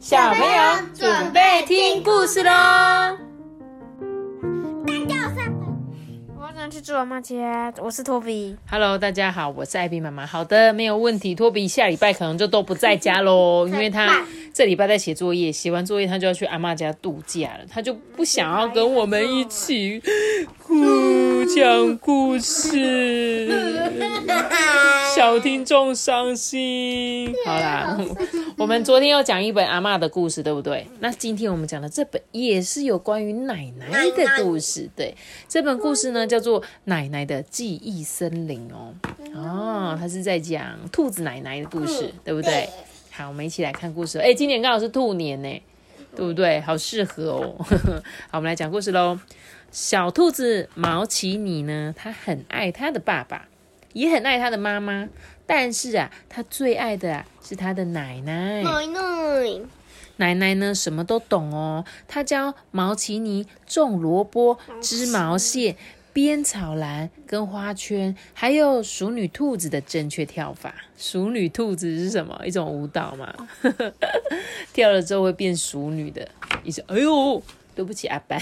小朋友准备听故事喽！我想去猪妈家，我是托比。Hello，大家好，我是艾比妈妈。好的，没有问题。托比下礼拜可能就都不在家喽，因为他这礼拜在写作业，写完作业他就要去阿妈家度假了，他就不想要跟我们一起哭讲故事，小听众伤心。好啦，我们昨天要讲一本阿妈的故事，对不对？那今天我们讲的这本也是有关于奶奶的故事。对，这本故事呢叫做《奶奶的记忆森林》哦。哦，它是在讲兔子奶奶的故事，对不对？好，我们一起来看故事。哎，今年刚好是兔年呢，对不对？好适合哦。好，我们来讲故事喽。小兔子毛奇尼呢，他很爱他的爸爸，也很爱他的妈妈，但是啊，他最爱的啊是他的奶奶。奶奶，奶奶呢什么都懂哦，他教毛奇尼种萝卜、织毛线、编草篮跟花圈，还有熟女兔子的正确跳法。熟女兔子是什么？一种舞蹈嘛，跳了之后会变熟女的。一直哎呦，对不起阿班，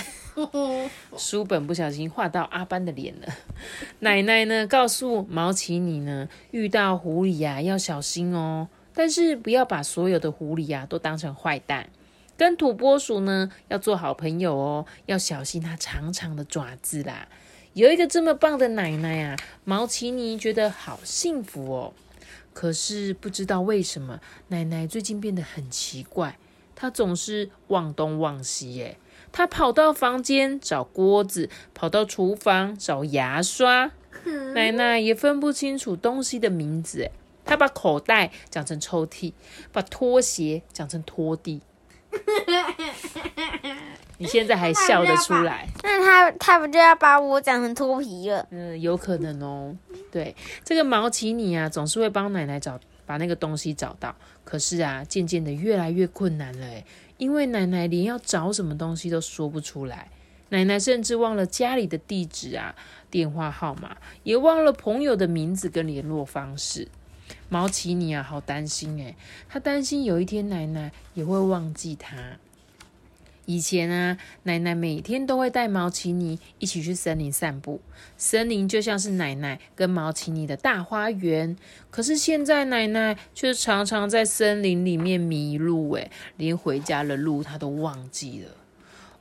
书本不小心画到阿班的脸了。奶奶呢告诉毛奇尼呢，遇到狐狸呀、要小心哦。但是不要把所有的狐狸啊都当成坏蛋，跟土拨鼠呢要做好朋友哦，要小心它长长的爪子啦。有一个这么棒的奶奶啊，毛奇尼觉得好幸福哦。可是不知道为什么，奶奶最近变得很奇怪，她总是忘东忘西耶。她跑到房间找锅子，跑到厨房找牙刷，奶奶也分不清楚东西的名字哎。他把口袋讲成抽屉，把拖鞋讲成拖地。你现在还笑得出来？那他他不就要把我讲成脱皮了？嗯，有可能哦。对，这个毛奇尼啊，总是会帮奶奶找把那个东西找到。可是啊，渐渐的越来越困难了诶，因为奶奶连要找什么东西都说不出来。奶奶甚至忘了家里的地址啊、电话号码，也忘了朋友的名字跟联络方式。毛奇尼啊，好担心诶，他担心有一天奶奶也会忘记他。以前啊，奶奶每天都会带毛奇尼一起去森林散步，森林就像是奶奶跟毛奇尼的大花园。可是现在奶奶却常常在森林里面迷路，诶，连回家的路她都忘记了。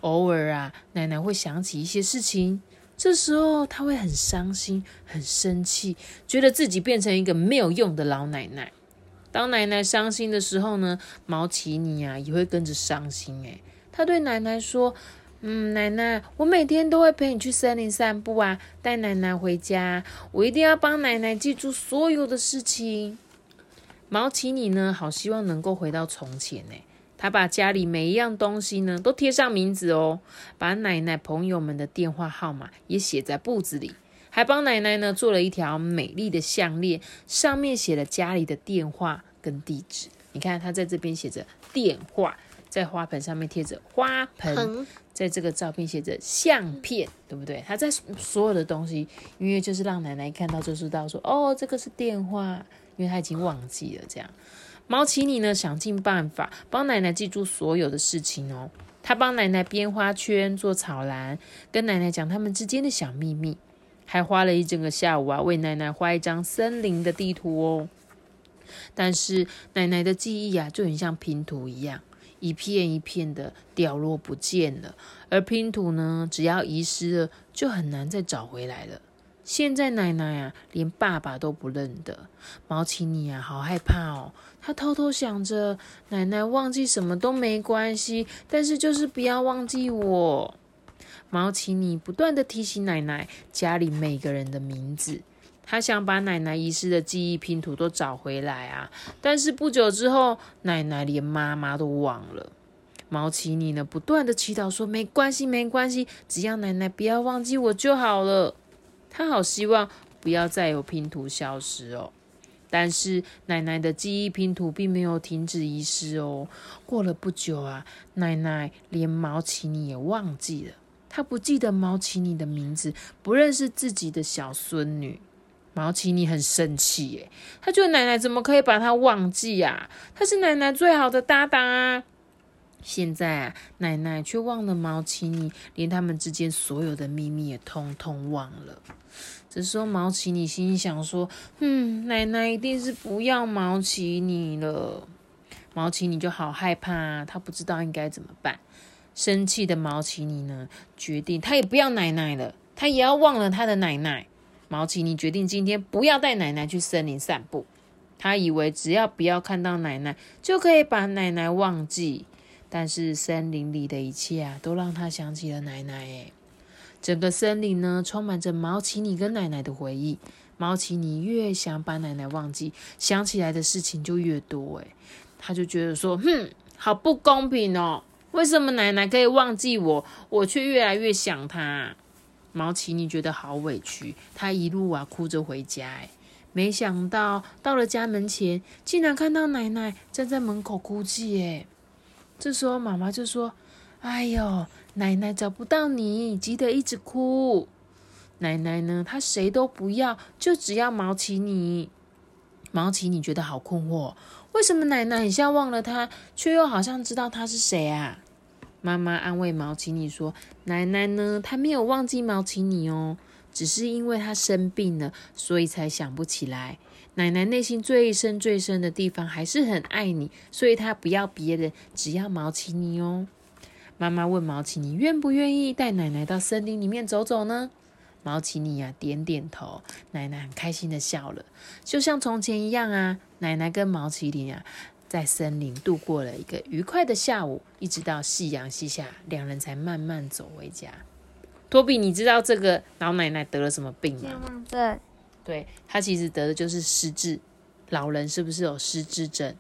偶尔啊，奶奶会想起一些事情。这时候他会很伤心、很生气，觉得自己变成一个没有用的老奶奶。当奶奶伤心的时候呢，毛奇尼啊也会跟着伤心。诶，他对奶奶说：“嗯，奶奶，我每天都会陪你去森林散步啊，带奶奶回家。我一定要帮奶奶记住所有的事情。”毛奇尼呢，好希望能够回到从前呢。他把家里每一样东西呢都贴上名字哦，把奶奶朋友们的电话号码也写在布子里，还帮奶奶呢做了一条美丽的项链，上面写了家里的电话跟地址。你看，他在这边写着电话，在花盆上面贴着花盆，在这个照片写着相片，对不对？他在所有的东西，因为就是让奶奶看到就知道说，哦，这个是电话，因为他已经忘记了这样。毛奇尼呢，想尽办法帮奶奶记住所有的事情哦。他帮奶奶编花圈、做草篮，跟奶奶讲他们之间的小秘密，还花了一整个下午啊，为奶奶画一张森林的地图哦。但是奶奶的记忆啊，就很像拼图一样，一片一片的掉落不见了。而拼图呢，只要遗失了，就很难再找回来了。现在奶奶啊，连爸爸都不认得。毛奇尼啊，好害怕哦。他偷偷想着，奶奶忘记什么都没关系，但是就是不要忘记我。毛奇尼不断的提醒奶奶家里每个人的名字，他想把奶奶遗失的记忆拼图都找回来啊。但是不久之后，奶奶连妈妈都忘了。毛奇尼呢，不断的祈祷说：“没关系，没关系，只要奶奶不要忘记我就好了。”他好希望不要再有拼图消失哦。但是奶奶的记忆拼图并没有停止遗失哦。过了不久啊，奶奶连毛奇尼也忘记了，她不记得毛奇尼的名字，不认识自己的小孙女。毛奇尼很生气耶，他觉得奶奶怎么可以把他忘记啊？他是奶奶最好的搭档啊！现在啊，奶奶却忘了毛奇尼，连他们之间所有的秘密也通通忘了。这时候，毛奇尼心想说：“嗯，奶奶一定是不要毛奇尼了。”毛奇尼就好害怕，他不知道应该怎么办。生气的毛奇尼呢，决定他也不要奶奶了，他也要忘了他的奶奶。毛奇尼决定今天不要带奶奶去森林散步。他以为只要不要看到奶奶，就可以把奶奶忘记。但是森林里的一切啊，都让他想起了奶奶。诶，整个森林呢，充满着毛奇尼跟奶奶的回忆。毛奇尼越想把奶奶忘记，想起来的事情就越多。诶，他就觉得说，哼，好不公平哦！为什么奶奶可以忘记我，我却越来越想她？毛奇尼觉得好委屈，他一路啊哭着回家。诶，没想到到了家门前，竟然看到奶奶站在门口哭泣。诶，这时候妈妈就说：“哎呦，奶奶找不到你，急得一直哭。奶奶呢？她谁都不要，就只要毛奇尼。毛奇尼觉得好困惑，为什么奶奶很像忘了他，却又好像知道他是谁啊？”妈妈安慰毛奇尼说：“奶奶呢？她没有忘记毛奇尼哦，只是因为她生病了，所以才想不起来。奶奶内心最深最深的地方还是很爱你，所以她不要别人，只要毛奇尼哦。”妈妈问毛奇尼：“愿不愿意带奶奶到森林里面走走呢？”毛奇尼呀点点头，奶奶很开心的笑了，就像从前一样啊。奶奶跟毛奇尼啊。在森林度过了一个愉快的下午，一直到夕阳西下，两人才慢慢走回家。托比，你知道这个老奶奶得了什么病吗？健忘症。对，她其实得的就是失智。老人是不是有失智症？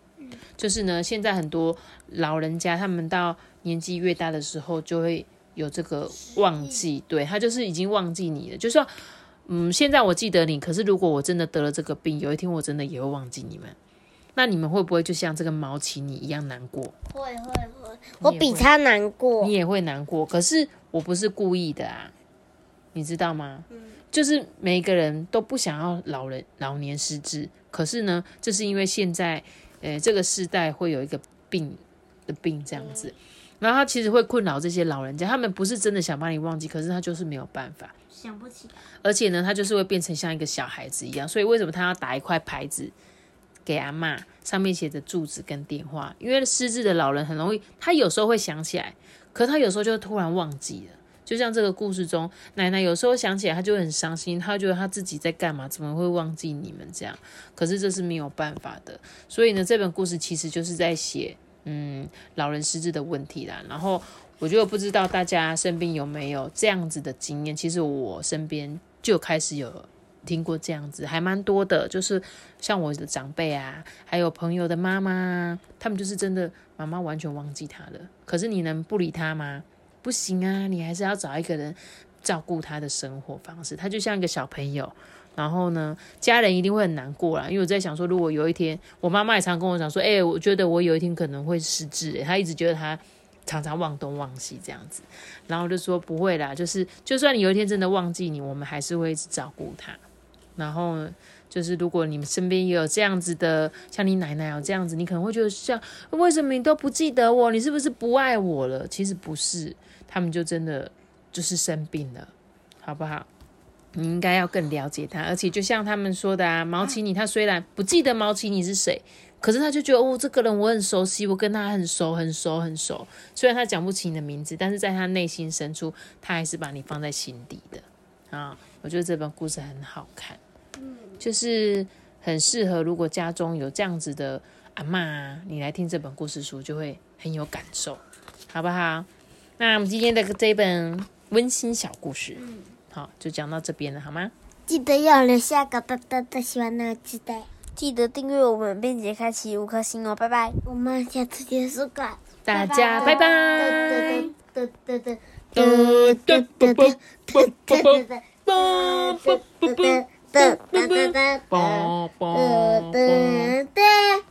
就是呢，现在很多老人家，他们到年纪越大的时候，就会有这个忘记。对他就是已经忘记你了，就说，嗯，现在我记得你，可是如果我真的得了这个病，有一天我真的也会忘记你们。那你们会不会就像这个毛奇你一样难过？会会会，我比他难过。你也会难过，可是我不是故意的啊，你知道吗？嗯，就是每一个人都不想要老人老年失智，可是呢，这是因为现在，呃，这个时代会有一个病的病这样子，然后他其实会困扰这些老人家，他们不是真的想把你忘记，可是他就是没有办法想不起来，而且呢，他就是会变成像一个小孩子一样，所以为什么他要打一块牌子？给阿妈上面写着住址跟电话，因为失智的老人很容易，他有时候会想起来，可他有时候就突然忘记了。就像这个故事中，奶奶有时候想起来，她就很伤心，她觉得她自己在干嘛，怎么会忘记你们这样？可是这是没有办法的。所以呢，这本故事其实就是在写，嗯，老人失智的问题啦。然后我就不知道大家身边有没有这样子的经验，其实我身边就开始有。听过这样子还蛮多的，就是像我的长辈啊，还有朋友的妈妈，他们就是真的妈妈完全忘记他了。可是你能不理他吗？不行啊，你还是要找一个人照顾他的生活方式。他就像一个小朋友，然后呢，家人一定会很难过啦。因为我在想说，如果有一天我妈妈也常跟我讲说，哎，我觉得我有一天可能会失智，她一直觉得她。常常忘东忘西这样子，然后就说不会啦，就是就算你有一天真的忘记你，我们还是会一直照顾他。然后就是，如果你们身边也有这样子的，像你奶奶有这样子，你可能会觉得像为什么你都不记得我？你是不是不爱我了？其实不是，他们就真的就是生病了，好不好？你应该要更了解他，而且就像他们说的啊，毛奇尼他虽然不记得毛奇尼是谁，可是他就觉得哦，这个人我很熟悉，我跟他很熟很熟很熟。虽然他讲不起你的名字，但是在他内心深处，他还是把你放在心底的啊。我觉得这本故事很好看。就是很适合，如果家中有这样子的阿妈，你来听这本故事书就会很有感受，好不好？那我们今天的这一本温馨小故事，嗯，好，就讲到这边了，好吗？记得要留下个大大的喜欢那个记得记得订阅我们，并且开启五颗星哦，拜拜，我们下次结束吧，大家拜拜。哒哒哒哒哒哒哒哒。